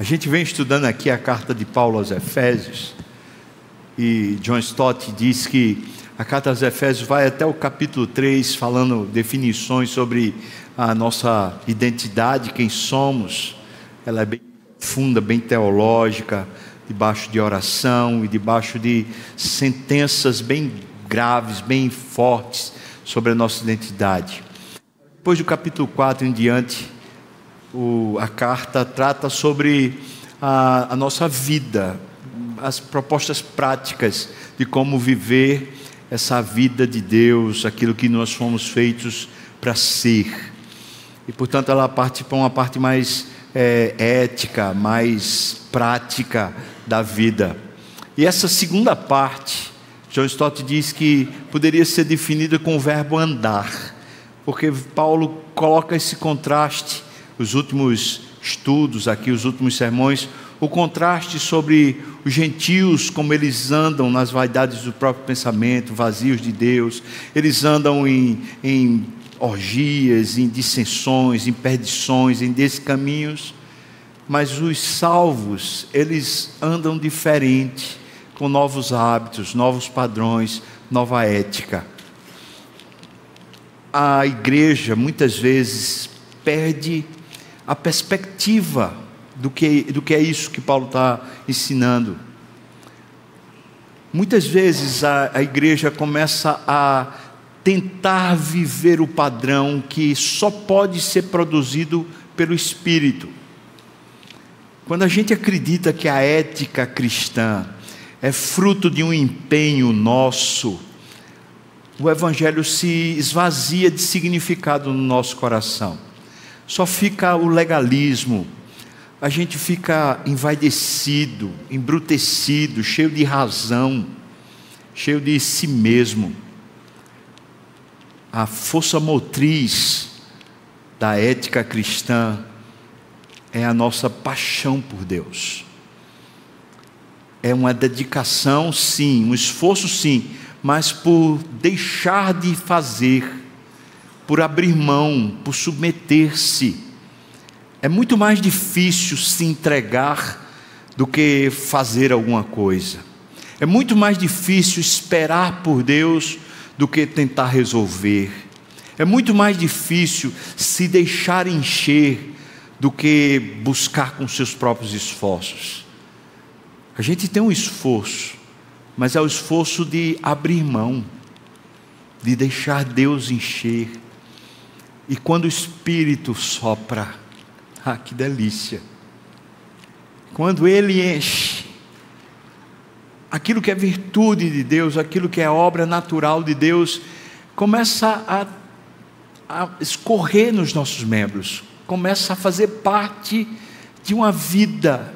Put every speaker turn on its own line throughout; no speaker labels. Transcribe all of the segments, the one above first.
A gente vem estudando aqui a carta de Paulo aos Efésios, e John Stott diz que a carta aos Efésios vai até o capítulo 3, falando definições sobre a nossa identidade, quem somos. Ela é bem funda, bem teológica, debaixo de oração e debaixo de sentenças bem graves, bem fortes sobre a nossa identidade. Depois do capítulo 4 em diante, o, a carta trata sobre a, a nossa vida, as propostas práticas de como viver essa vida de Deus, aquilo que nós fomos feitos para ser. E portanto ela parte para uma parte mais é, ética, mais prática da vida. E essa segunda parte, John Stott diz que poderia ser definida com o verbo andar, porque Paulo coloca esse contraste os últimos estudos aqui, os últimos sermões, o contraste sobre os gentios, como eles andam nas vaidades do próprio pensamento, vazios de Deus, eles andam em, em orgias, em dissensões, em perdições, em descaminhos, mas os salvos, eles andam diferente, com novos hábitos, novos padrões, nova ética. A igreja muitas vezes perde a perspectiva do que, do que é isso que Paulo está ensinando. Muitas vezes a, a igreja começa a tentar viver o padrão que só pode ser produzido pelo Espírito. Quando a gente acredita que a ética cristã é fruto de um empenho nosso, o Evangelho se esvazia de significado no nosso coração só fica o legalismo. A gente fica envaidecido, embrutecido, cheio de razão, cheio de si mesmo. A força motriz da ética cristã é a nossa paixão por Deus. É uma dedicação, sim, um esforço, sim, mas por deixar de fazer por abrir mão, por submeter-se. É muito mais difícil se entregar do que fazer alguma coisa. É muito mais difícil esperar por Deus do que tentar resolver. É muito mais difícil se deixar encher do que buscar com seus próprios esforços. A gente tem um esforço, mas é o esforço de abrir mão, de deixar Deus encher e quando o Espírito sopra, ah, que delícia! Quando ele enche, aquilo que é virtude de Deus, aquilo que é obra natural de Deus, começa a, a escorrer nos nossos membros, começa a fazer parte de uma vida.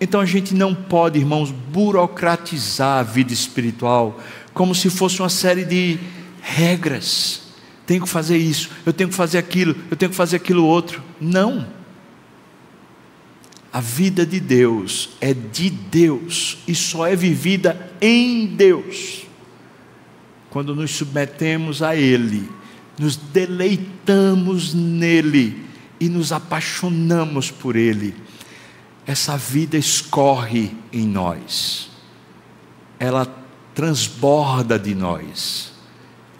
Então a gente não pode, irmãos, burocratizar a vida espiritual como se fosse uma série de regras tenho que fazer isso, eu tenho que fazer aquilo, eu tenho que fazer aquilo outro. Não. A vida de Deus é de Deus e só é vivida em Deus. Quando nos submetemos a Ele, nos deleitamos nele e nos apaixonamos por Ele, essa vida escorre em nós, ela transborda de nós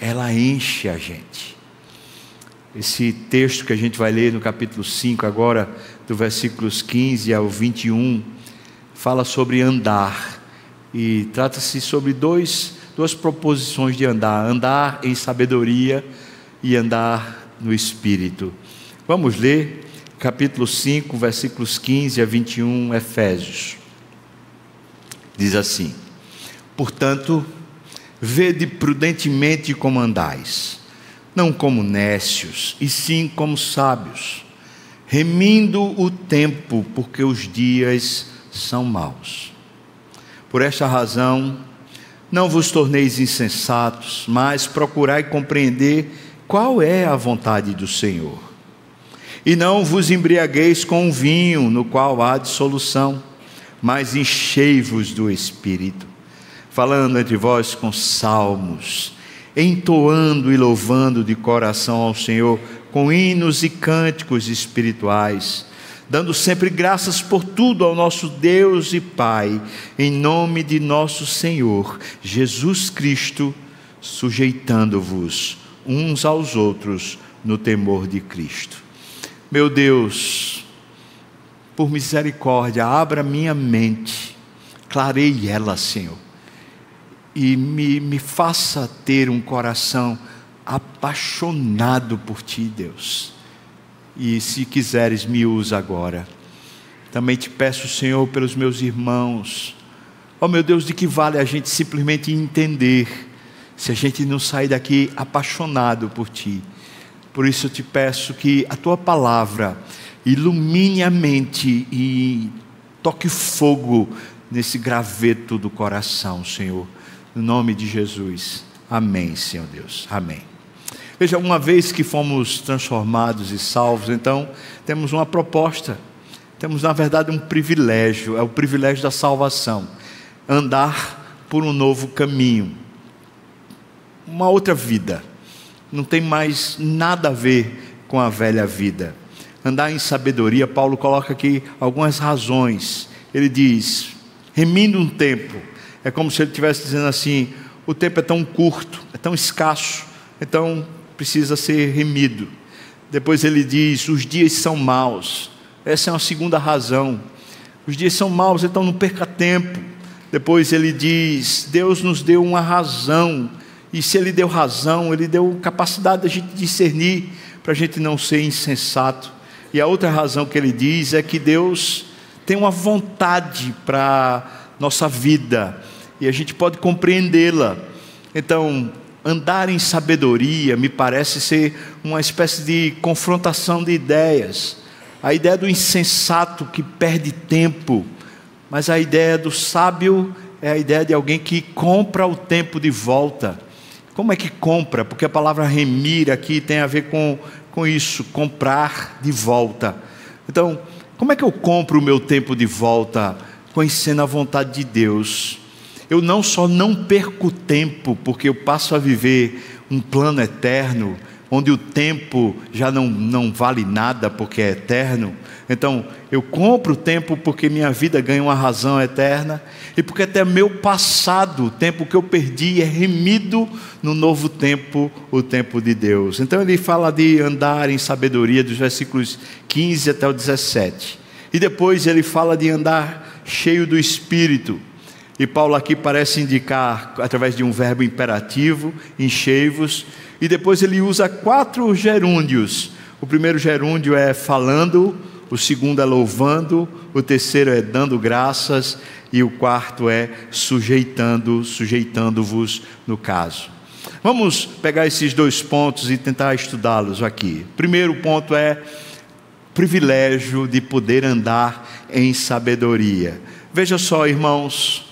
ela enche a gente. Esse texto que a gente vai ler no capítulo 5, agora, do versículos 15 ao 21, fala sobre andar. E trata-se sobre dois, duas proposições de andar: andar em sabedoria e andar no espírito. Vamos ler capítulo 5, versículos 15 a 21, Efésios. Diz assim: Portanto, Vede prudentemente como andais, não como nécios, e sim como sábios, remindo o tempo, porque os dias são maus. Por esta razão, não vos torneis insensatos, mas procurai compreender qual é a vontade do Senhor. E não vos embriagueis com vinho, no qual há dissolução, mas enchei-vos do Espírito falando entre vós com salmos, entoando e louvando de coração ao Senhor com hinos e cânticos espirituais, dando sempre graças por tudo ao nosso Deus e Pai, em nome de nosso Senhor Jesus Cristo, sujeitando-vos uns aos outros no temor de Cristo. Meu Deus, por misericórdia, abra minha mente, clareie ela, Senhor, e me, me faça ter um coração apaixonado por Ti, Deus. E se quiseres, me usa agora. Também te peço, Senhor, pelos meus irmãos. Oh meu Deus, de que vale a gente simplesmente entender, se a gente não sair daqui apaixonado por Ti. Por isso eu te peço que a Tua palavra ilumine a mente e toque fogo nesse graveto do coração, Senhor. No nome de Jesus. Amém, Senhor Deus. Amém. Veja, uma vez que fomos transformados e salvos, então temos uma proposta, temos na verdade um privilégio, é o privilégio da salvação andar por um novo caminho, uma outra vida, não tem mais nada a ver com a velha vida. Andar em sabedoria, Paulo coloca aqui algumas razões. Ele diz: remindo um tempo, é como se ele estivesse dizendo assim: o tempo é tão curto, é tão escasso, então precisa ser remido. Depois ele diz: os dias são maus. Essa é uma segunda razão. Os dias são maus, então não perca tempo. Depois ele diz: Deus nos deu uma razão. E se ele deu razão, ele deu capacidade de a gente discernir, para a gente não ser insensato. E a outra razão que ele diz é que Deus tem uma vontade para nossa vida e a gente pode compreendê-la. Então, andar em sabedoria me parece ser uma espécie de confrontação de ideias. A ideia do insensato que perde tempo, mas a ideia do sábio é a ideia de alguém que compra o tempo de volta. Como é que compra? Porque a palavra remir aqui tem a ver com, com isso, comprar de volta. Então, como é que eu compro o meu tempo de volta? Conhecendo a vontade de Deus eu não só não perco tempo, porque eu passo a viver um plano eterno, onde o tempo já não, não vale nada porque é eterno. Então, eu compro o tempo porque minha vida ganha uma razão eterna e porque até meu passado, o tempo que eu perdi, é remido no novo tempo, o tempo de Deus. Então, ele fala de andar em sabedoria, dos versículos 15 até o 17. E depois ele fala de andar cheio do Espírito. E Paulo aqui parece indicar, através de um verbo imperativo, enchei-vos. E depois ele usa quatro gerúndios. O primeiro gerúndio é falando, o segundo é louvando, o terceiro é dando graças e o quarto é sujeitando, sujeitando-vos no caso. Vamos pegar esses dois pontos e tentar estudá-los aqui. Primeiro ponto é privilégio de poder andar em sabedoria. Veja só, irmãos,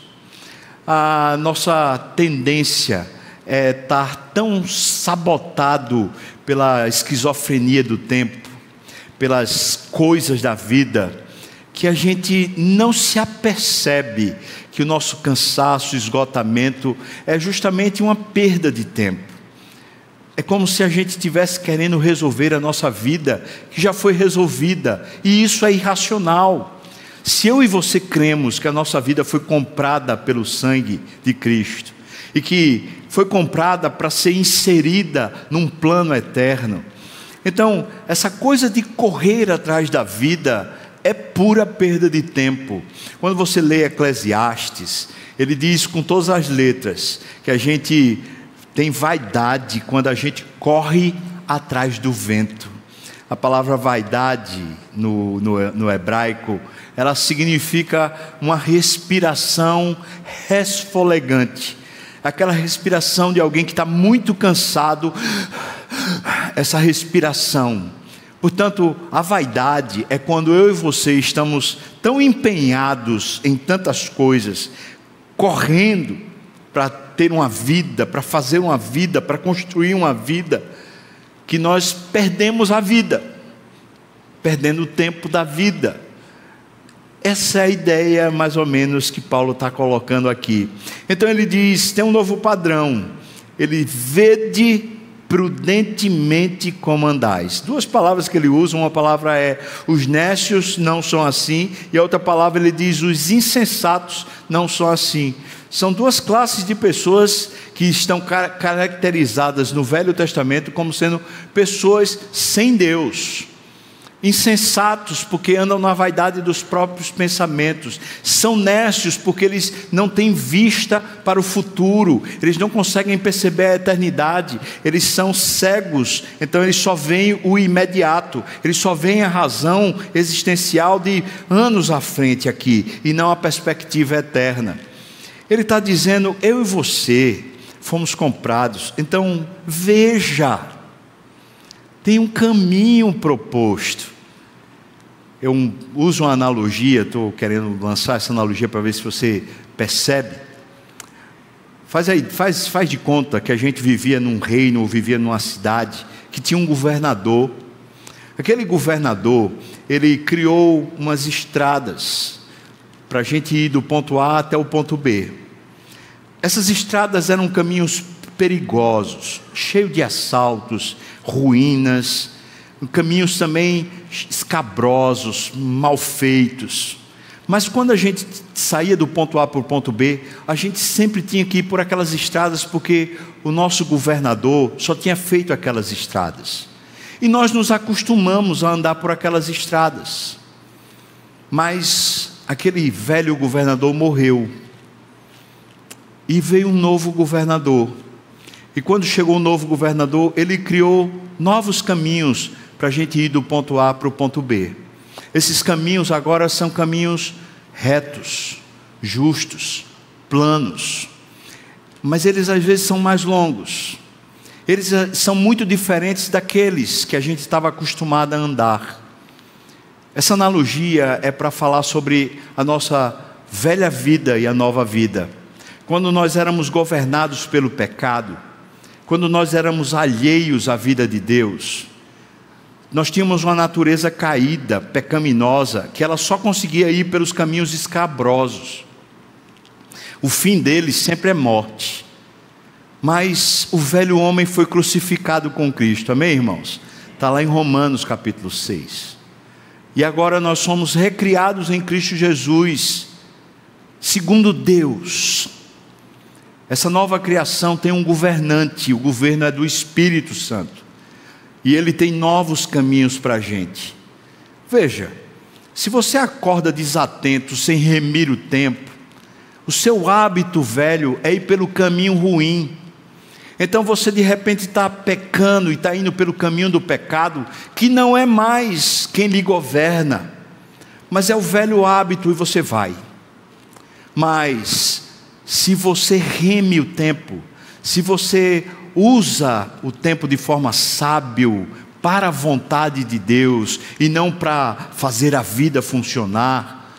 a nossa tendência é estar tão sabotado pela esquizofrenia do tempo, pelas coisas da vida, que a gente não se apercebe que o nosso cansaço, esgotamento é justamente uma perda de tempo. É como se a gente estivesse querendo resolver a nossa vida, que já foi resolvida, e isso é irracional. Se eu e você cremos que a nossa vida foi comprada pelo sangue de Cristo e que foi comprada para ser inserida num plano eterno, então essa coisa de correr atrás da vida é pura perda de tempo. Quando você lê Eclesiastes, ele diz com todas as letras que a gente tem vaidade quando a gente corre atrás do vento. A palavra vaidade no, no, no hebraico ela significa uma respiração resfolegante. Aquela respiração de alguém que está muito cansado, essa respiração. Portanto, a vaidade é quando eu e você estamos tão empenhados em tantas coisas, correndo para ter uma vida, para fazer uma vida, para construir uma vida, que nós perdemos a vida, perdendo o tempo da vida. Essa é a ideia, mais ou menos, que Paulo está colocando aqui. Então ele diz: tem um novo padrão. Ele vede prudentemente comandais. Duas palavras que ele usa, uma palavra é os nécios não são assim, e a outra palavra ele diz os insensatos não são assim. São duas classes de pessoas que estão caracterizadas no Velho Testamento como sendo pessoas sem Deus insensatos porque andam na vaidade dos próprios pensamentos, são nécios porque eles não têm vista para o futuro, eles não conseguem perceber a eternidade, eles são cegos, então eles só veem o imediato, eles só veem a razão existencial de anos à frente aqui e não a perspectiva eterna. Ele está dizendo: eu e você fomos comprados, então veja tem um caminho proposto. Eu uso uma analogia, estou querendo lançar essa analogia para ver se você percebe. Faz, aí, faz, faz de conta que a gente vivia num reino, ou vivia numa cidade, que tinha um governador. Aquele governador, ele criou umas estradas para a gente ir do ponto A até o ponto B. Essas estradas eram caminhos perigosos, cheios de assaltos, ruínas, caminhos também escabrosos, mal feitos. Mas quando a gente saía do ponto A para o ponto B, a gente sempre tinha que ir por aquelas estradas, porque o nosso governador só tinha feito aquelas estradas. E nós nos acostumamos a andar por aquelas estradas. Mas aquele velho governador morreu. E veio um novo governador. E quando chegou o novo governador, ele criou novos caminhos para a gente ir do ponto A para o ponto B. Esses caminhos agora são caminhos retos, justos, planos, mas eles às vezes são mais longos. Eles eh, são muito diferentes daqueles que a gente estava acostumado a andar. Essa analogia é para falar sobre a nossa velha vida e a nova vida. Quando nós éramos governados pelo pecado, quando nós éramos alheios à vida de Deus, nós tínhamos uma natureza caída, pecaminosa, que ela só conseguia ir pelos caminhos escabrosos. O fim dele sempre é morte. Mas o velho homem foi crucificado com Cristo, amém, irmãos? Está lá em Romanos capítulo 6. E agora nós somos recriados em Cristo Jesus, segundo Deus, essa nova criação tem um governante, o governo é do Espírito Santo. E ele tem novos caminhos para a gente. Veja, se você acorda desatento, sem remir o tempo, o seu hábito velho é ir pelo caminho ruim. Então você de repente está pecando e está indo pelo caminho do pecado, que não é mais quem lhe governa, mas é o velho hábito e você vai. Mas se você reme o tempo, se você usa o tempo de forma sábio para a vontade de Deus e não para fazer a vida funcionar,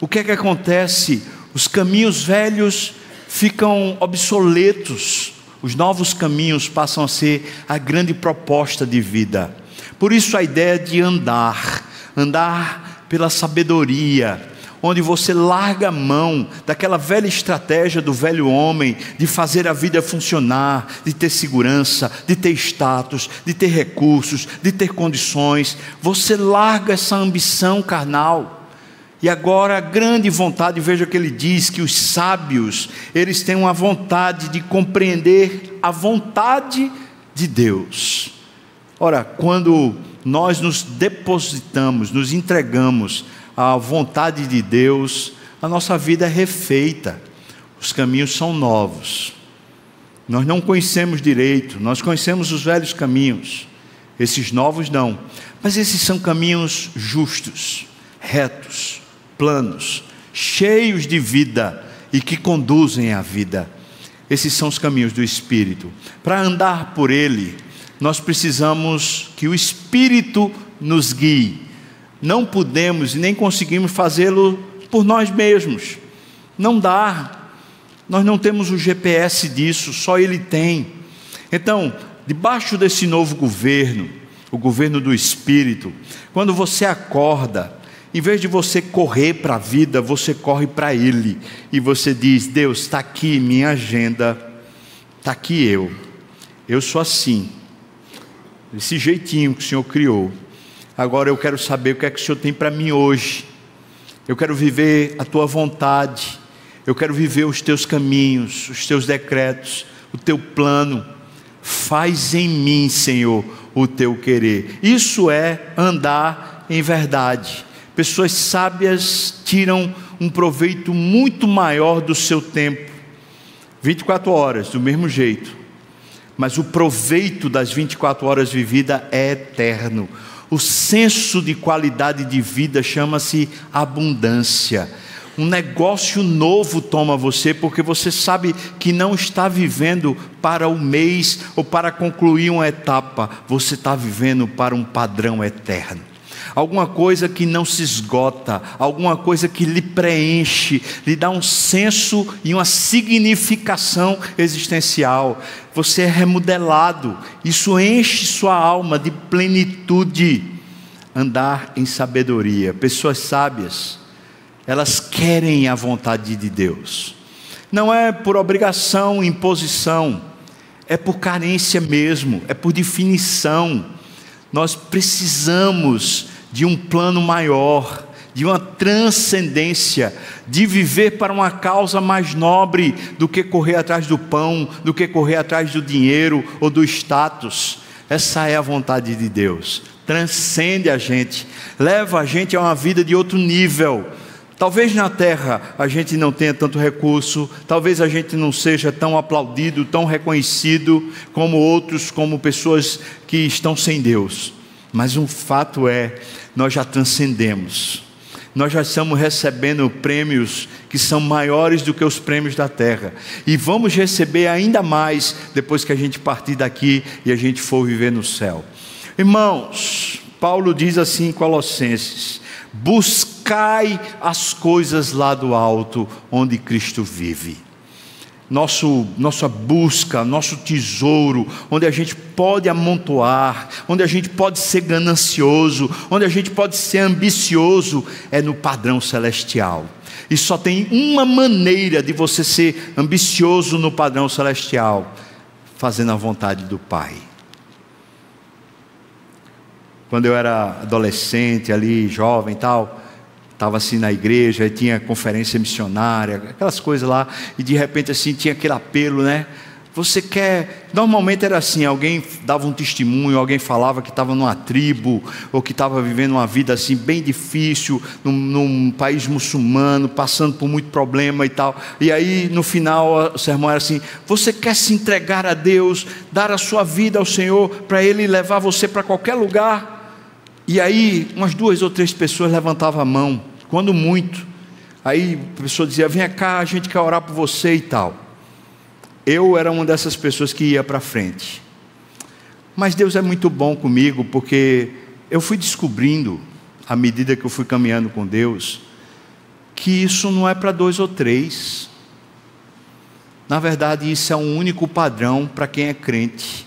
o que é que acontece? Os caminhos velhos ficam obsoletos, os novos caminhos passam a ser a grande proposta de vida. Por isso a ideia de andar, andar pela sabedoria, onde você larga a mão daquela velha estratégia do velho homem de fazer a vida funcionar, de ter segurança, de ter status, de ter recursos, de ter condições. Você larga essa ambição carnal. E agora a grande vontade, veja que ele diz que os sábios, eles têm uma vontade de compreender a vontade de Deus. Ora, quando nós nos depositamos, nos entregamos a vontade de Deus, a nossa vida é refeita, os caminhos são novos. Nós não conhecemos direito, nós conhecemos os velhos caminhos, esses novos não, mas esses são caminhos justos, retos, planos, cheios de vida e que conduzem à vida. Esses são os caminhos do Espírito. Para andar por ele, nós precisamos que o Espírito nos guie não podemos e nem conseguimos fazê-lo por nós mesmos. Não dá. Nós não temos o GPS disso, só ele tem. Então, debaixo desse novo governo, o governo do Espírito, quando você acorda, em vez de você correr para a vida, você corre para Ele e você diz: Deus, está aqui minha agenda, está aqui eu, eu sou assim, desse jeitinho que o Senhor criou. Agora eu quero saber o que é que o Senhor tem para mim hoje. Eu quero viver a tua vontade. Eu quero viver os teus caminhos, os teus decretos, o teu plano. Faz em mim, Senhor, o teu querer. Isso é andar em verdade. Pessoas sábias tiram um proveito muito maior do seu tempo. 24 horas, do mesmo jeito. Mas o proveito das 24 horas vivida é eterno. O senso de qualidade de vida chama-se abundância. Um negócio novo toma você, porque você sabe que não está vivendo para o mês ou para concluir uma etapa, você está vivendo para um padrão eterno alguma coisa que não se esgota, alguma coisa que lhe preenche, lhe dá um senso e uma significação existencial. Você é remodelado, isso enche sua alma de plenitude. Andar em sabedoria, pessoas sábias, elas querem a vontade de Deus, não é por obrigação, imposição, é por carência mesmo, é por definição. Nós precisamos de um plano maior, de uma transcendência, de viver para uma causa mais nobre do que correr atrás do pão, do que correr atrás do dinheiro ou do status. Essa é a vontade de Deus. Transcende a gente, leva a gente a uma vida de outro nível. Talvez na terra a gente não tenha tanto recurso, talvez a gente não seja tão aplaudido, tão reconhecido como outros, como pessoas que estão sem Deus. Mas um fato é nós já transcendemos. Nós já estamos recebendo prêmios que são maiores do que os prêmios da terra. E vamos receber ainda mais depois que a gente partir daqui e a gente for viver no céu. Irmãos, Paulo diz assim em Colossenses: buscai as coisas lá do alto, onde Cristo vive nosso, nossa busca, nosso tesouro, onde a gente pode amontoar, onde a gente pode ser ganancioso, onde a gente pode ser ambicioso, é no padrão celestial. E só tem uma maneira de você ser ambicioso no padrão celestial: fazendo a vontade do Pai. Quando eu era adolescente, ali, jovem e tal, estava assim na igreja, tinha conferência missionária, aquelas coisas lá, e de repente assim tinha aquele apelo, né? Você quer. Normalmente era assim: alguém dava um testemunho, alguém falava que estava numa tribo, ou que estava vivendo uma vida assim bem difícil, num, num, país muçulmano, passando por muito problema e tal. E aí no final o sermão era assim: Você quer se entregar a Deus, dar a sua vida ao Senhor, para Ele levar você para qualquer lugar? E aí umas duas ou três pessoas levantavam a mão quando muito. Aí a pessoa dizia: Vem cá, a gente quer orar por você e tal. Eu era uma dessas pessoas que ia para frente. Mas Deus é muito bom comigo, porque eu fui descobrindo, à medida que eu fui caminhando com Deus, que isso não é para dois ou três. Na verdade, isso é um único padrão para quem é crente.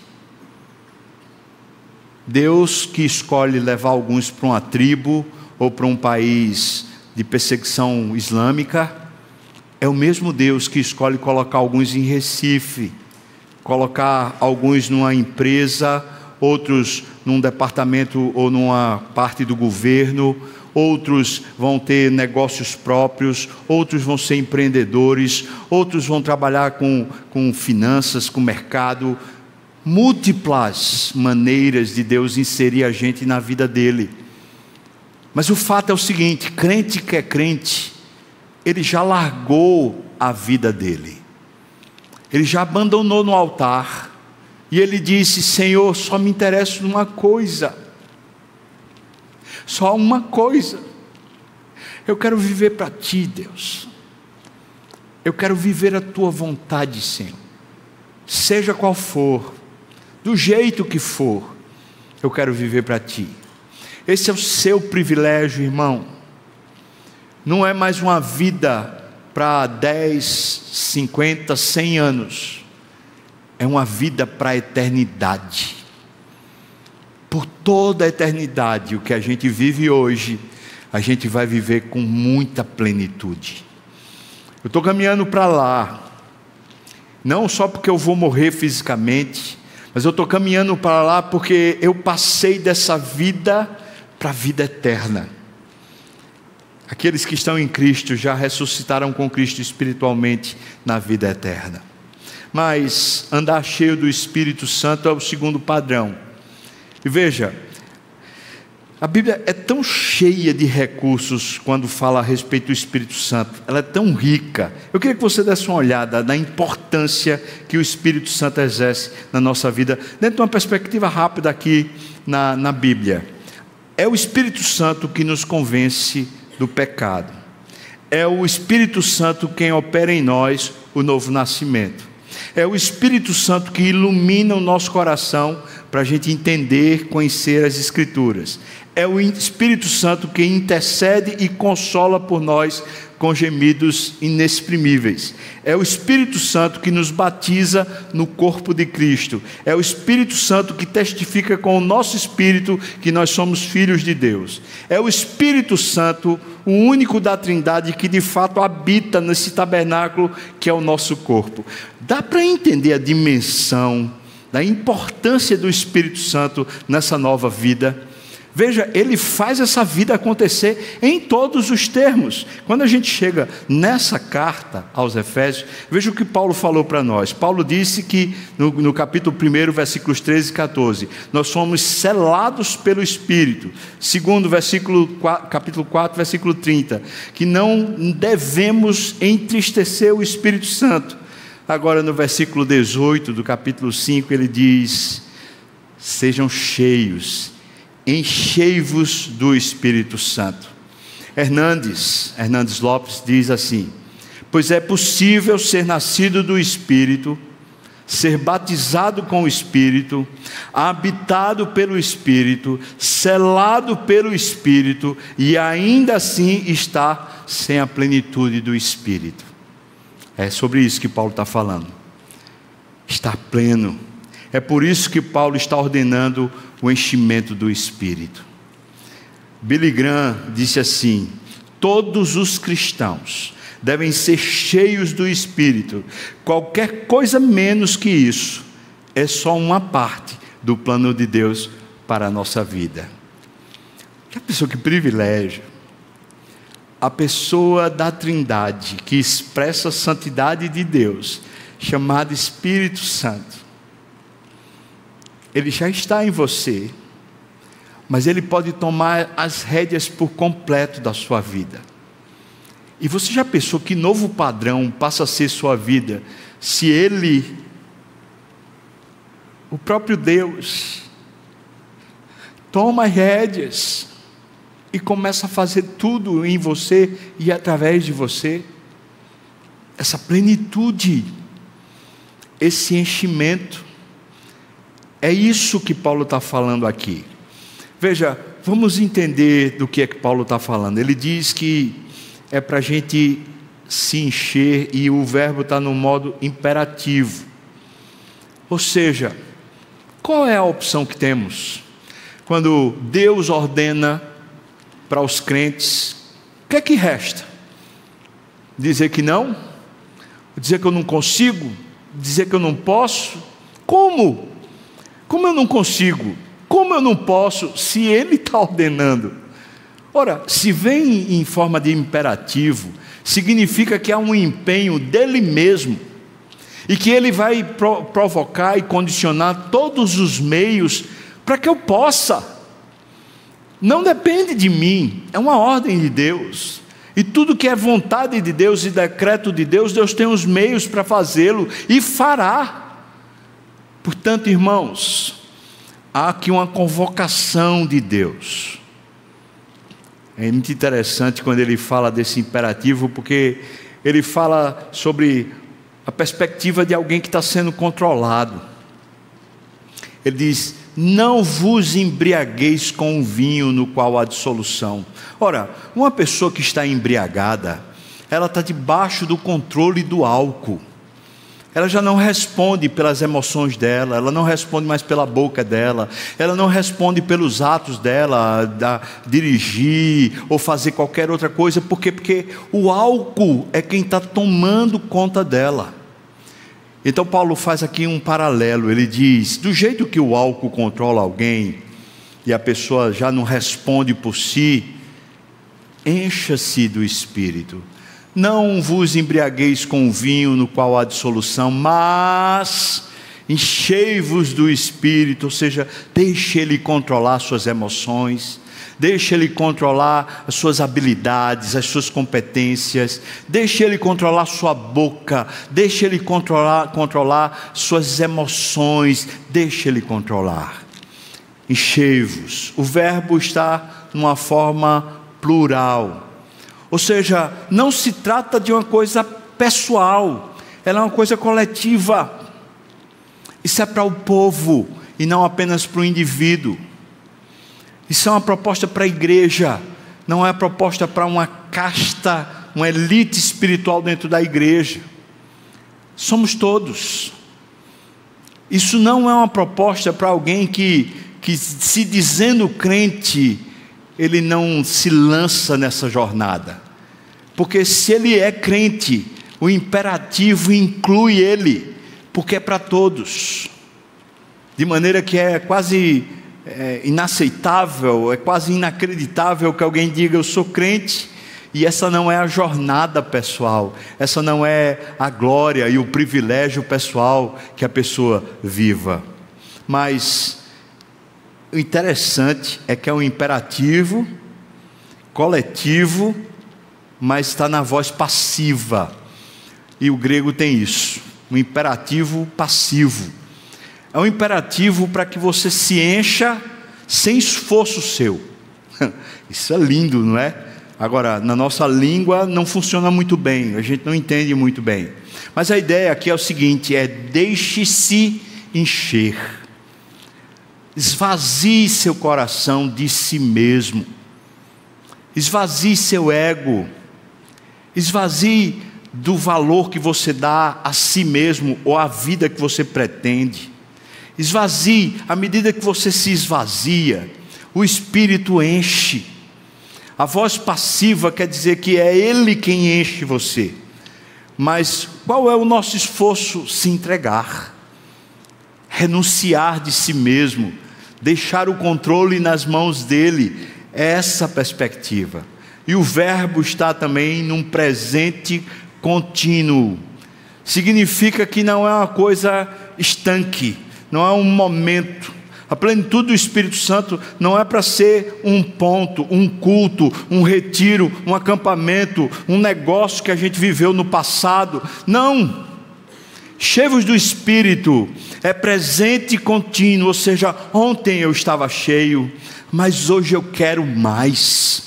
Deus que escolhe levar alguns para uma tribo ou para um país de perseguição islâmica, é o mesmo Deus que escolhe colocar alguns em Recife, colocar alguns numa empresa, outros num departamento ou numa parte do governo, outros vão ter negócios próprios, outros vão ser empreendedores, outros vão trabalhar com, com finanças, com mercado. Múltiplas maneiras de Deus inserir a gente na vida dele. Mas o fato é o seguinte: crente que é crente, ele já largou a vida dele, ele já abandonou no altar, e ele disse: Senhor, só me interessa numa coisa, só uma coisa, eu quero viver para ti, Deus, eu quero viver a tua vontade, Senhor, seja qual for, do jeito que for, eu quero viver para ti. Esse é o seu privilégio, irmão. Não é mais uma vida para 10, 50, 100 anos. É uma vida para a eternidade. Por toda a eternidade, o que a gente vive hoje, a gente vai viver com muita plenitude. Eu estou caminhando para lá, não só porque eu vou morrer fisicamente, Mas eu estou caminhando para lá porque eu passei dessa vida para a vida eterna. Aqueles que estão em Cristo já ressuscitaram com Cristo espiritualmente na vida eterna. Mas andar cheio do Espírito Santo é o segundo padrão. E veja, a Bíblia é tão cheia de recursos quando fala a respeito do Espírito Santo, ela é tão rica. Eu queria que você desse uma olhada na importância que o Espírito Santo exerce na nossa vida, dentro de uma perspectiva rápida aqui na, na Bíblia. É o Espírito Santo que nos convence do pecado, é o Espírito Santo quem opera em nós o novo nascimento, é o Espírito Santo que ilumina o nosso coração para a gente entender, conhecer as Escrituras é o Espírito Santo que intercede e consola por nós com gemidos inexprimíveis. É o Espírito Santo que nos batiza no corpo de Cristo. É o Espírito Santo que testifica com o nosso espírito que nós somos filhos de Deus. É o Espírito Santo, o único da Trindade que de fato habita nesse tabernáculo que é o nosso corpo. Dá para entender a dimensão da importância do Espírito Santo nessa nova vida? Veja, ele faz essa vida acontecer em todos os termos. Quando a gente chega nessa carta aos Efésios, veja o que Paulo falou para nós. Paulo disse que no, no, capítulo 1, versículos 13 e 14, nós somos selados pelo Espírito. Segundo, versículo 4, capítulo 4, versículo 30, que não devemos entristecer o Espírito Santo. Agora, no versículo 18 do capítulo 5, ele diz: sejam cheios enchei-vos do Espírito Santo. Hernandes, Hernandes Lopes diz assim: Pois é possível ser nascido do Espírito, ser batizado com o Espírito, habitado pelo Espírito, selado pelo Espírito e ainda assim estar sem a plenitude do Espírito. É sobre isso que Paulo está falando. Estar pleno. É por isso que Paulo está ordenando o enchimento do Espírito. Billy Graham disse assim: todos os cristãos devem ser cheios do Espírito. Qualquer coisa menos que isso é só uma parte do plano de Deus para a nossa vida. Que pessoa que privilégio. A pessoa da Trindade que expressa a santidade de Deus, chamada Espírito Santo ele já está em você, mas ele pode tomar as rédeas por completo da sua vida. E você já pensou que novo padrão passa a ser sua vida se ele, o próprio Deus, toma as rédeas e começa a fazer tudo em você e através de você? Essa plenitude, esse enchimento. É isso que Paulo está falando aqui. Veja, vamos entender do que é que Paulo está falando. Ele diz que é para a gente se encher e o verbo está no modo imperativo. Ou seja, qual é a opção que temos? Quando Deus ordena para os crentes, o que é que resta? Dizer que não? Dizer que eu não consigo? Dizer que eu não posso? Como? Como eu não consigo? Como eu não posso, se ele está ordenando? Ora, se vem em forma de imperativo, significa que há um empenho dele mesmo e que ele vai pro provocar e condicionar todos os meios para que eu possa. Não depende de mim, é uma ordem de Deus. E tudo que é vontade de Deus e decreto de Deus, Deus tem os meios para fazê-lo e fará. Portanto, irmãos, há aqui uma convocação de Deus. É muito interessante quando ele fala desse imperativo, porque ele fala sobre a perspectiva de alguém que está sendo controlado. Ele diz: Não vos embriagueis com o vinho no qual há dissolução. Ora, uma pessoa que está embriagada, ela está debaixo do controle do álcool ela já não responde pelas emoções dela, ela não responde mais pela boca dela, ela não responde pelos atos dela, da, dirigir ou fazer qualquer outra coisa, porque, porque o álcool é quem está tomando conta dela. Então, Paulo faz aqui um paralelo. Ele diz: do jeito que o álcool controla alguém e a pessoa já não responde por si, encha-se do espírito. Não vos embriagueis com vinho no qual há dissolução, mas enchei-vos do espírito, ou seja, deixe ele controlar suas emoções Deixe Ele controlar as suas habilidades, as suas competências, deixe Ele controlar sua boca, deixe Ele controlar, controlar suas emoções, deixe Ele controlar. Enchei-vos. O verbo está numa forma plural, ou seja, não se trata de uma coisa pessoal, ela é uma coisa coletiva. Isso é para o povo e não apenas para o indivíduo. Isso é uma proposta para a igreja, não é proposta para uma casta, uma elite espiritual dentro da igreja. Somos todos. Isso não é uma proposta para alguém que, que, se dizendo crente, ele não se lança nessa jornada. Porque se ele é crente, o imperativo inclui ele, porque é para todos. De maneira que é quase é inaceitável, é quase inacreditável que alguém diga eu sou crente e essa não é a jornada pessoal, essa não é a glória e o privilégio pessoal que a pessoa viva. Mas o interessante é que é um imperativo coletivo, mas está na voz passiva. E o grego tem isso, um imperativo passivo é um imperativo para que você se encha sem esforço seu. Isso é lindo, não é? Agora, na nossa língua não funciona muito bem, a gente não entende muito bem. Mas a ideia aqui é o seguinte: é deixe-se encher. Esvazie seu coração de si mesmo. Esvazie seu ego. Esvazie do valor que você dá a si mesmo ou à vida que você pretende. Esvazie, à medida que você se esvazia, o espírito enche. A voz passiva quer dizer que é Ele quem enche você. Mas qual é o nosso esforço? Se entregar, renunciar de si mesmo, deixar o controle nas mãos dele. É essa perspectiva. E o verbo está também num presente contínuo. Significa que não é uma coisa estanque não é um momento. A plenitude do Espírito Santo não é para ser um ponto, um culto, um retiro, um acampamento, um negócio que a gente viveu no passado. Não. Cheios do Espírito é presente e contínuo, ou seja, ontem eu estava cheio, mas hoje eu quero mais.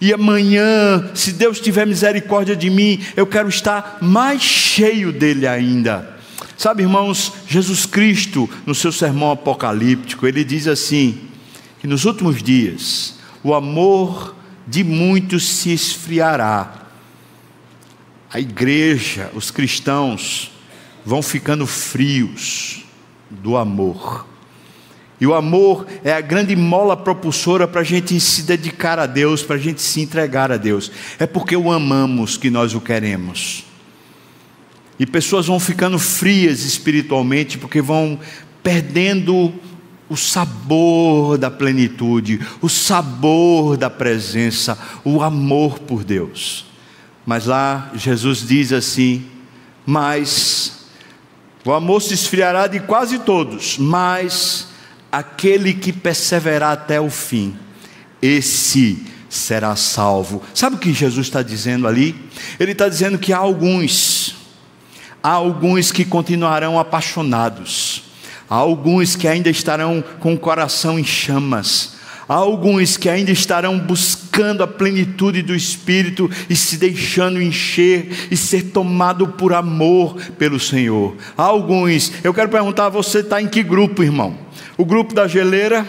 E amanhã, se Deus tiver misericórdia de mim, eu quero estar mais cheio dele ainda. Sabe, irmãos, Jesus Cristo, no seu sermão apocalíptico, ele diz assim: que nos últimos dias o amor de muitos se esfriará. A igreja, os cristãos, vão ficando frios do amor. E o amor é a grande mola propulsora para a gente se dedicar a Deus, para a gente se entregar a Deus. É porque o amamos que nós o queremos. E pessoas vão ficando frias espiritualmente porque vão perdendo o sabor da plenitude, o sabor da presença, o amor por Deus. Mas lá Jesus diz assim: Mas o amor se esfriará de quase todos, mas aquele que perseverar até o fim, esse será salvo. Sabe o que Jesus está dizendo ali? Ele está dizendo que há alguns Há alguns que continuarão apaixonados, há alguns que ainda estarão com o coração em chamas, alguns que ainda estarão buscando a plenitude do Espírito e se deixando encher e ser tomado por amor pelo Senhor. Alguns, eu quero perguntar: você está em que grupo, irmão? O grupo da geleira?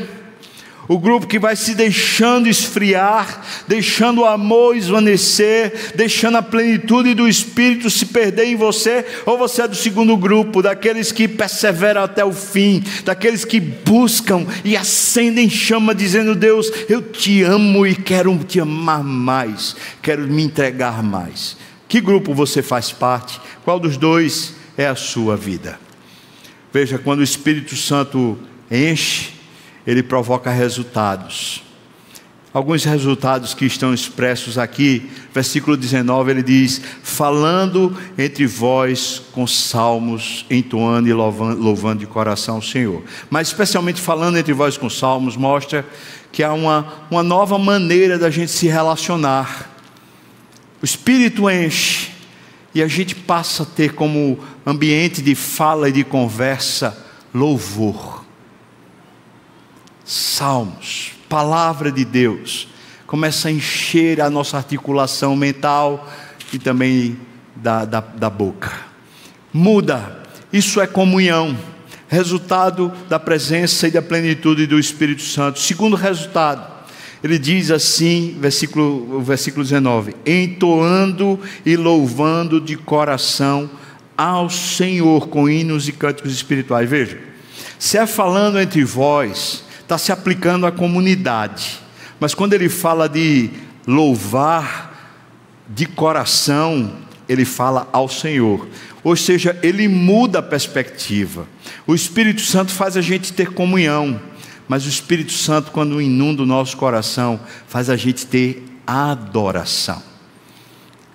O grupo que vai se deixando esfriar, deixando o amor esvanecer, deixando a plenitude do Espírito se perder em você, ou você é do segundo grupo, daqueles que perseveram até o fim, daqueles que buscam e acendem chama, dizendo: Deus, eu te amo e quero te amar mais, quero me entregar mais. Que grupo você faz parte? Qual dos dois é a sua vida. Veja, quando o Espírito Santo enche, ele provoca resultados. Alguns resultados que estão expressos aqui, versículo 19, ele diz: falando entre vós com salmos, entoando e louvando, louvando de coração o Senhor. Mas, especialmente falando entre vós com salmos, mostra que há uma, uma nova maneira da gente se relacionar. O Espírito enche e a gente passa a ter como ambiente de fala e de conversa louvor salmos, palavra de Deus, começa a encher a nossa articulação mental e também da, da, da boca. Muda, isso é comunhão, resultado da presença e da plenitude do Espírito Santo. Segundo resultado, ele diz assim, versículo, versículo 19: entoando e louvando de coração ao Senhor com hinos e cânticos espirituais. Veja, se é falando entre vós, está se aplicando à comunidade. Mas quando ele fala de louvar de coração, ele fala ao Senhor. Ou seja, ele muda a perspectiva. O Espírito Santo faz a gente ter comunhão, mas o Espírito Santo, quando inunda o nosso coração, faz a gente ter adoração.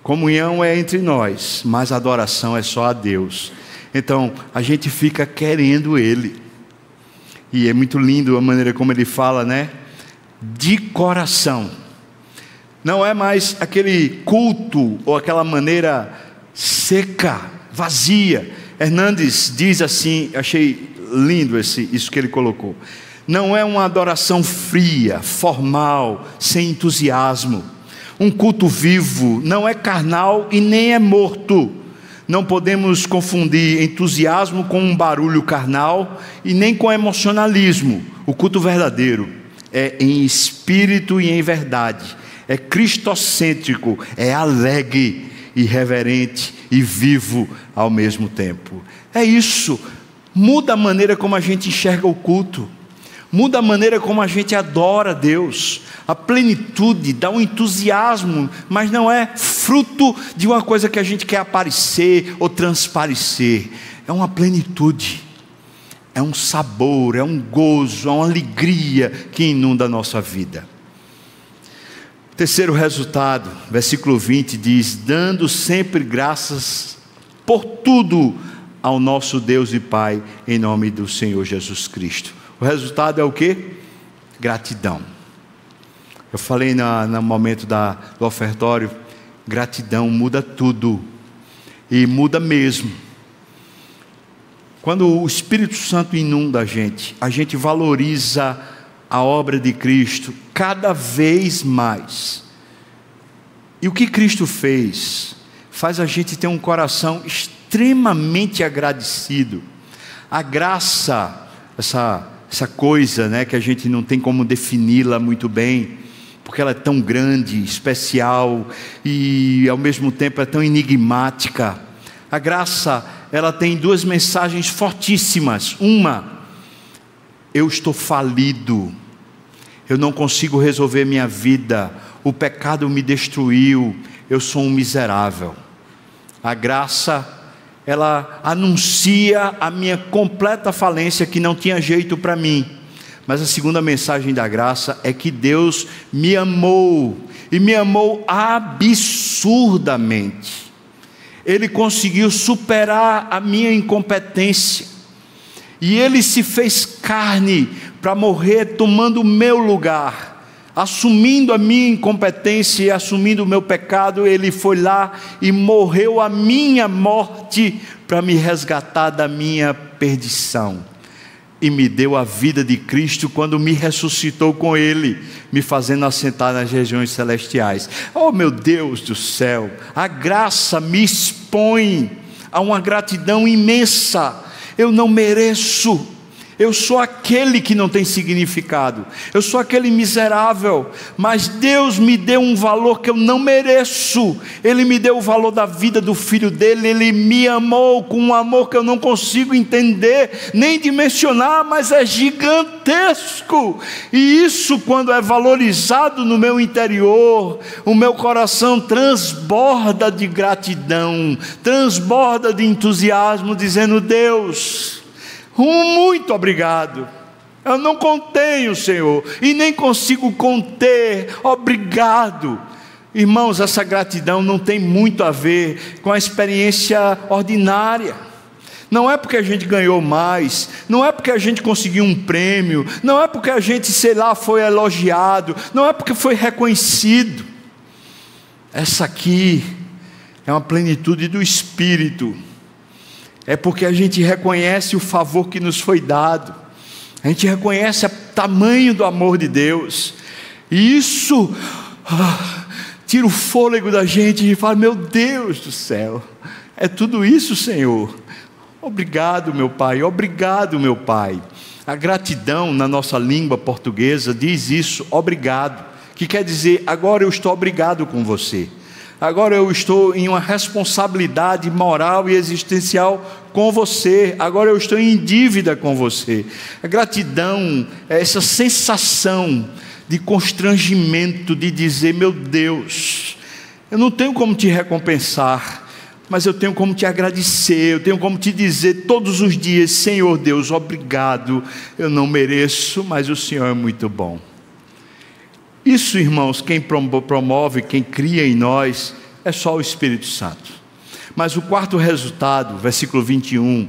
Comunhão é entre nós, mas adoração é só a Deus. Então, a gente fica querendo Ele. E é muito lindo a maneira como ele fala, né? De coração. Não é mais aquele culto ou aquela maneira seca, vazia. Hernandes diz assim, achei lindo esse, isso que ele colocou. Não é uma adoração fria, formal, sem entusiasmo. Um culto vivo, não é carnal e nem é morto não podemos confundir entusiasmo com um barulho carnal e nem com emocionalismo. O culto verdadeiro é em espírito e em verdade, é cristocêntrico, é alegre, irreverente e vivo ao mesmo tempo. É isso. Muda a maneira como a gente enxerga o culto muda a maneira como a gente adora Deus, a plenitude, dá um entusiasmo, mas não é fruto de uma coisa que a gente quer aparecer ou transparecer, é uma plenitude, é um sabor, é um gozo, é uma alegria que inunda a nossa vida. Terceiro resultado, versículo 20 diz: dando sempre graças por tudo ao nosso Deus e Pai, em nome do Senhor Jesus Cristo. O resultado é o que? Gratidão. Eu falei na, no momento da, do ofertório, gratidão muda tudo. E muda mesmo. Quando o Espírito Santo inunda a gente, a gente valoriza a obra de Cristo cada vez mais. E o que Cristo fez faz a gente ter um coração extremamente agradecido. A graça, essa essa coisa né, que a gente não tem como defini-la muito bem, porque ela é tão grande, especial e ao mesmo tempo é tão enigmática. A graça, ela tem duas mensagens fortíssimas. Uma, eu estou falido, eu não consigo resolver minha vida, o pecado me destruiu, eu sou um miserável. A graça ela anuncia a minha completa falência, que não tinha jeito para mim. Mas a segunda mensagem da graça é que Deus me amou, e me amou absurdamente. Ele conseguiu superar a minha incompetência, e ele se fez carne para morrer tomando o meu lugar assumindo a minha incompetência e assumindo o meu pecado, ele foi lá e morreu a minha morte para me resgatar da minha perdição. E me deu a vida de Cristo quando me ressuscitou com Ele, me fazendo assentar nas regiões celestiais. Oh meu Deus do céu, a graça me expõe a uma gratidão imensa. Eu não mereço, eu sou aquele que não tem significado, eu sou aquele miserável, mas Deus me deu um valor que eu não mereço, Ele me deu o valor da vida do filho dele, Ele me amou com um amor que eu não consigo entender, nem dimensionar, mas é gigantesco, e isso, quando é valorizado no meu interior, o meu coração transborda de gratidão, transborda de entusiasmo, dizendo: Deus, muito obrigado. Eu não contenho, Senhor, e nem consigo conter. Obrigado. Irmãos, essa gratidão não tem muito a ver com a experiência ordinária. Não é porque a gente ganhou mais, não é porque a gente conseguiu um prêmio, não é porque a gente, sei lá, foi elogiado, não é porque foi reconhecido. Essa aqui é uma plenitude do Espírito é porque a gente reconhece o favor que nos foi dado, a gente reconhece o tamanho do amor de Deus, e isso ah, tira o fôlego da gente e fala: Meu Deus do céu, é tudo isso, Senhor. Obrigado, meu Pai, obrigado, meu Pai. A gratidão na nossa língua portuguesa diz isso, obrigado, que quer dizer agora eu estou obrigado com você agora eu estou em uma responsabilidade moral e existencial com você, agora eu estou em dívida com você. A gratidão é essa sensação de constrangimento, de dizer: meu Deus, eu não tenho como te recompensar, mas eu tenho como te agradecer, eu tenho como te dizer todos os dias: Senhor Deus, obrigado, eu não mereço, mas o Senhor é muito bom. Isso, irmãos, quem promove, quem cria em nós, é só o Espírito Santo. Mas o quarto resultado, versículo 21,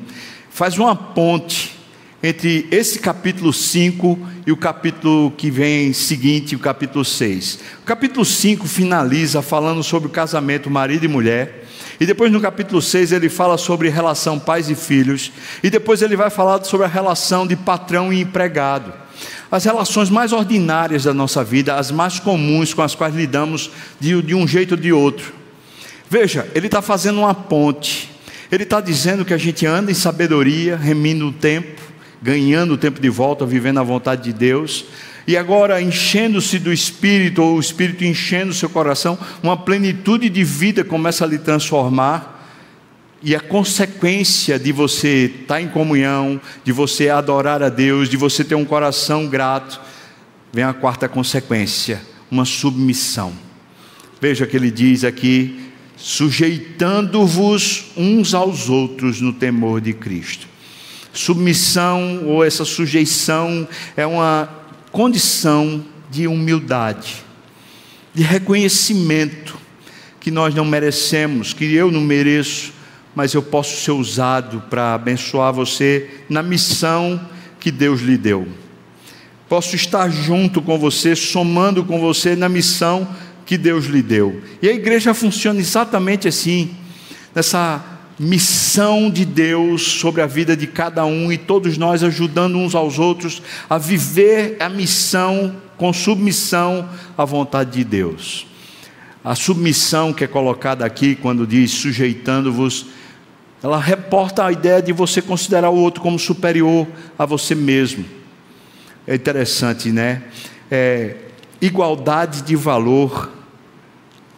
faz uma ponte entre esse capítulo 5 e o capítulo que vem seguinte, o capítulo 6. O capítulo 5 finaliza falando sobre o casamento marido e mulher. E depois no capítulo 6 ele fala sobre relação pais e filhos. E depois ele vai falar sobre a relação de patrão e empregado as relações mais ordinárias da nossa vida, as mais comuns com as quais lidamos de, de um jeito ou de outro. Veja, ele está fazendo uma ponte, ele está dizendo que a gente anda em sabedoria, remindo o tempo, ganhando o tempo de volta, vivendo a vontade de Deus, e agora enchendo-se do Espírito, ou o Espírito enchendo o seu coração, uma plenitude de vida começa a lhe transformar e a consequência de você estar em comunhão, de você adorar a Deus, de você ter um coração grato, vem a quarta consequência, uma submissão. Veja que ele diz aqui: sujeitando-vos uns aos outros no temor de Cristo. Submissão ou essa sujeição é uma condição de humildade, de reconhecimento que nós não merecemos, que eu não mereço mas eu posso ser usado para abençoar você na missão que Deus lhe deu. Posso estar junto com você, somando com você na missão que Deus lhe deu. E a igreja funciona exatamente assim, nessa missão de Deus sobre a vida de cada um e todos nós ajudando uns aos outros a viver a missão com submissão à vontade de Deus. A submissão que é colocada aqui quando diz sujeitando-vos ela reporta a ideia de você considerar o outro como superior a você mesmo. É interessante, né? É, igualdade de valor,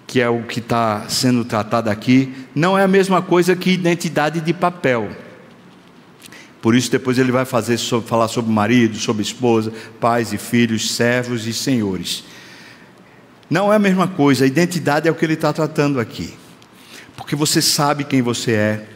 que é o que está sendo tratado aqui, não é a mesma coisa que identidade de papel. Por isso, depois ele vai fazer falar sobre marido, sobre esposa, pais e filhos, servos e senhores. Não é a mesma coisa, a identidade é o que ele está tratando aqui. Porque você sabe quem você é,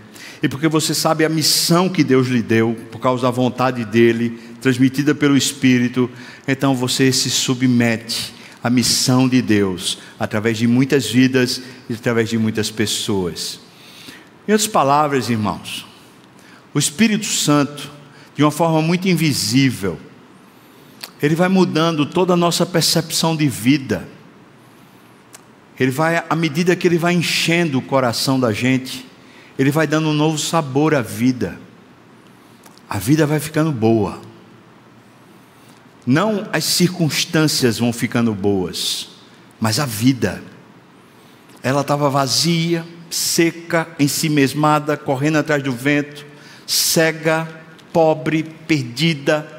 e porque você sabe a missão que Deus lhe deu, por causa da vontade dele, transmitida pelo Espírito, então você se submete à missão de Deus, através de muitas vidas e através de muitas pessoas. Em outras palavras, irmãos, o Espírito Santo, de uma forma muito invisível, ele vai mudando toda a nossa percepção de vida. Ele vai, à medida que ele vai enchendo o coração da gente, ele vai dando um novo sabor à vida. A vida vai ficando boa. Não as circunstâncias vão ficando boas, mas a vida. Ela estava vazia, seca, ensimesmada, correndo atrás do vento, cega, pobre, perdida,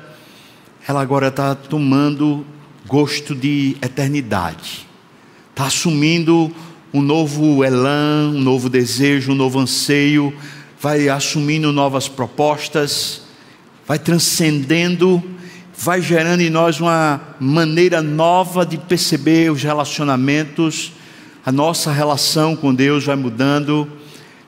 ela agora está tomando gosto de eternidade, está assumindo um novo elan, um novo desejo, um novo anseio, vai assumindo novas propostas, vai transcendendo, vai gerando em nós uma maneira nova de perceber os relacionamentos, a nossa relação com Deus vai mudando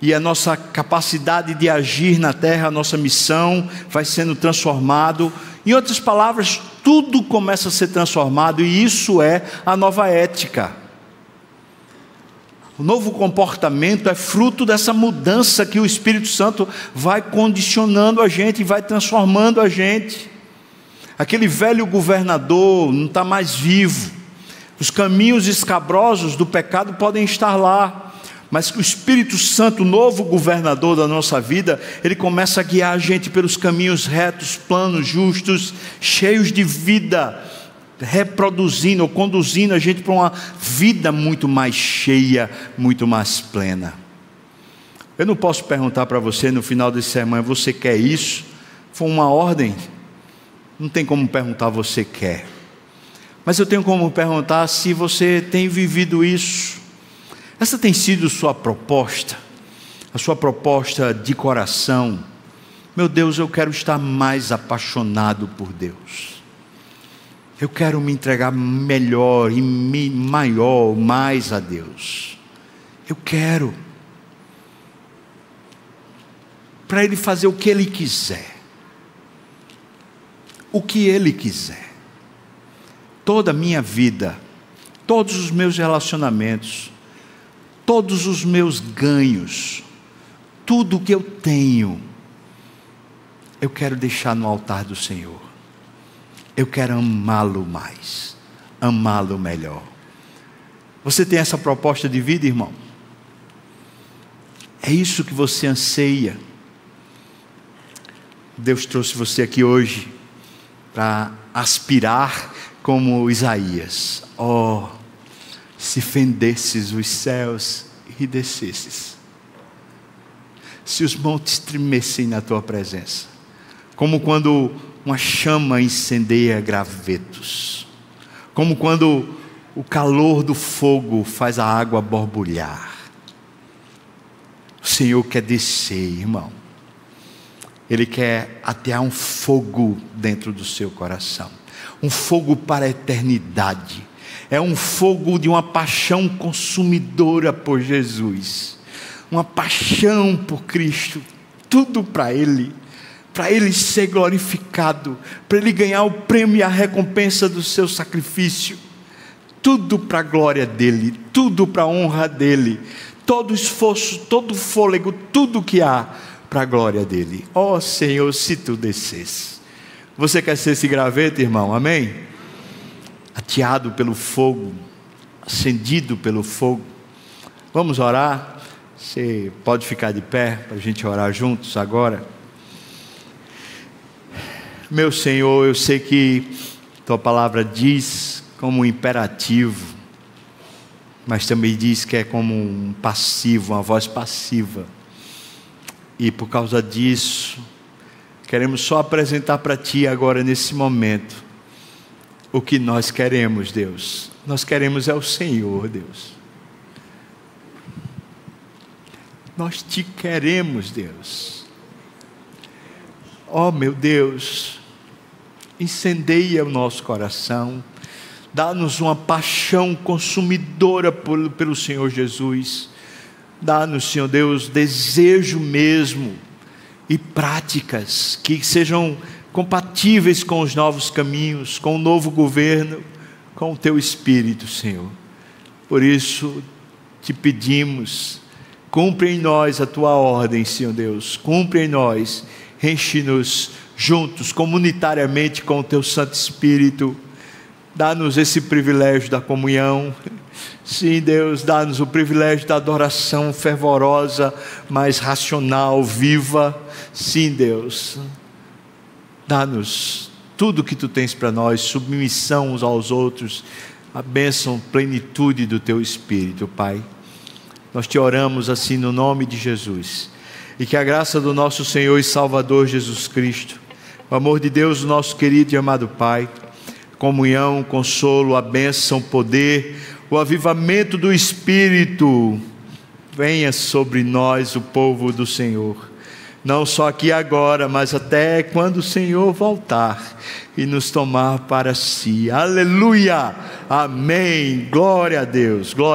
e a nossa capacidade de agir na terra, a nossa missão vai sendo transformado. Em outras palavras, tudo começa a ser transformado e isso é a nova ética. O novo comportamento é fruto dessa mudança que o Espírito Santo vai condicionando a gente, vai transformando a gente. Aquele velho governador não está mais vivo. Os caminhos escabrosos do pecado podem estar lá mas o Espírito Santo, novo governador da nossa vida, ele começa a guiar a gente pelos caminhos retos, planos, justos, cheios de vida, reproduzindo ou conduzindo a gente para uma vida muito mais cheia, muito mais plena. Eu não posso perguntar para você no final desse semana, você quer isso? Foi uma ordem. Não tem como perguntar você quer. Mas eu tenho como perguntar se você tem vivido isso. Essa tem sido sua proposta, a sua proposta de coração. Meu Deus, eu quero estar mais apaixonado por Deus. Eu quero me entregar melhor e maior, mais a Deus. Eu quero. Para Ele fazer o que Ele quiser. O que Ele quiser. Toda a minha vida, todos os meus relacionamentos, todos os meus ganhos, tudo que eu tenho, eu quero deixar no altar do Senhor. Eu quero amá-lo mais, amá-lo melhor. Você tem essa proposta de vida, irmão? É isso que você anseia. Deus trouxe você aqui hoje para aspirar como Isaías. Oh, se fendesses os céus e descesses, se os montes tremessem na tua presença, como quando uma chama incendeia gravetos, como quando o calor do fogo faz a água borbulhar. O Senhor quer descer, irmão. Ele quer atear um fogo dentro do seu coração. Um fogo para a eternidade. É um fogo de uma paixão consumidora por Jesus, uma paixão por Cristo, tudo para Ele, para Ele ser glorificado, para Ele ganhar o prêmio e a recompensa do seu sacrifício, tudo para a glória dEle, tudo para a honra dEle, todo esforço, todo fôlego, tudo que há para a glória dEle. Ó oh, Senhor, se tu descesse. Você quer ser esse graveto, irmão? Amém? ateado pelo fogo, acendido pelo fogo. Vamos orar? Você pode ficar de pé para a gente orar juntos agora? Meu Senhor, eu sei que tua palavra diz como um imperativo, mas também diz que é como um passivo, uma voz passiva. E por causa disso, queremos só apresentar para Ti agora nesse momento o que nós queremos, Deus. Nós queremos é o Senhor, Deus. Nós te queremos, Deus. Oh, meu Deus, incendeia o nosso coração, dá-nos uma paixão consumidora por, pelo Senhor Jesus, dá-nos, Senhor Deus, desejo mesmo e práticas que sejam compatíveis com os novos caminhos, com o novo governo, com o teu espírito, Senhor. Por isso te pedimos, cumpre em nós a tua ordem, Senhor Deus, cumpre em nós, enche-nos juntos, comunitariamente com o teu Santo Espírito. Dá-nos esse privilégio da comunhão. Sim, Deus, dá-nos o privilégio da adoração fervorosa, mais racional, viva. Sim, Deus, Dá-nos tudo que tu tens para nós, submissão uns aos outros, a bênção, plenitude do teu Espírito, Pai. Nós te oramos assim no nome de Jesus. e que a graça do nosso Senhor e Salvador Jesus Cristo, o amor de Deus, nosso querido e amado Pai, comunhão, consolo, a bênção, poder, o avivamento do Espírito, venha sobre nós, o povo do Senhor. Não só aqui agora, mas até quando o Senhor voltar e nos tomar para si. Aleluia! Amém! Glória a Deus! Glória